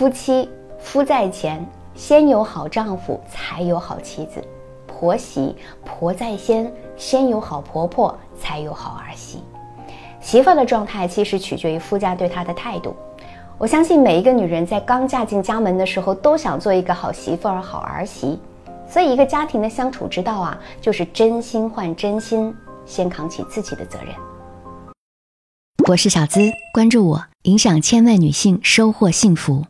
夫妻夫在前，先有好丈夫，才有好妻子；婆媳婆在先，先有好婆婆，才有好儿媳。媳妇的状态其实取决于夫家对她的态度。我相信每一个女人在刚嫁进家门的时候，都想做一个好媳妇儿、好儿媳。所以，一个家庭的相处之道啊，就是真心换真心，先扛起自己的责任。我是小资，关注我，影响千万女性，收获幸福。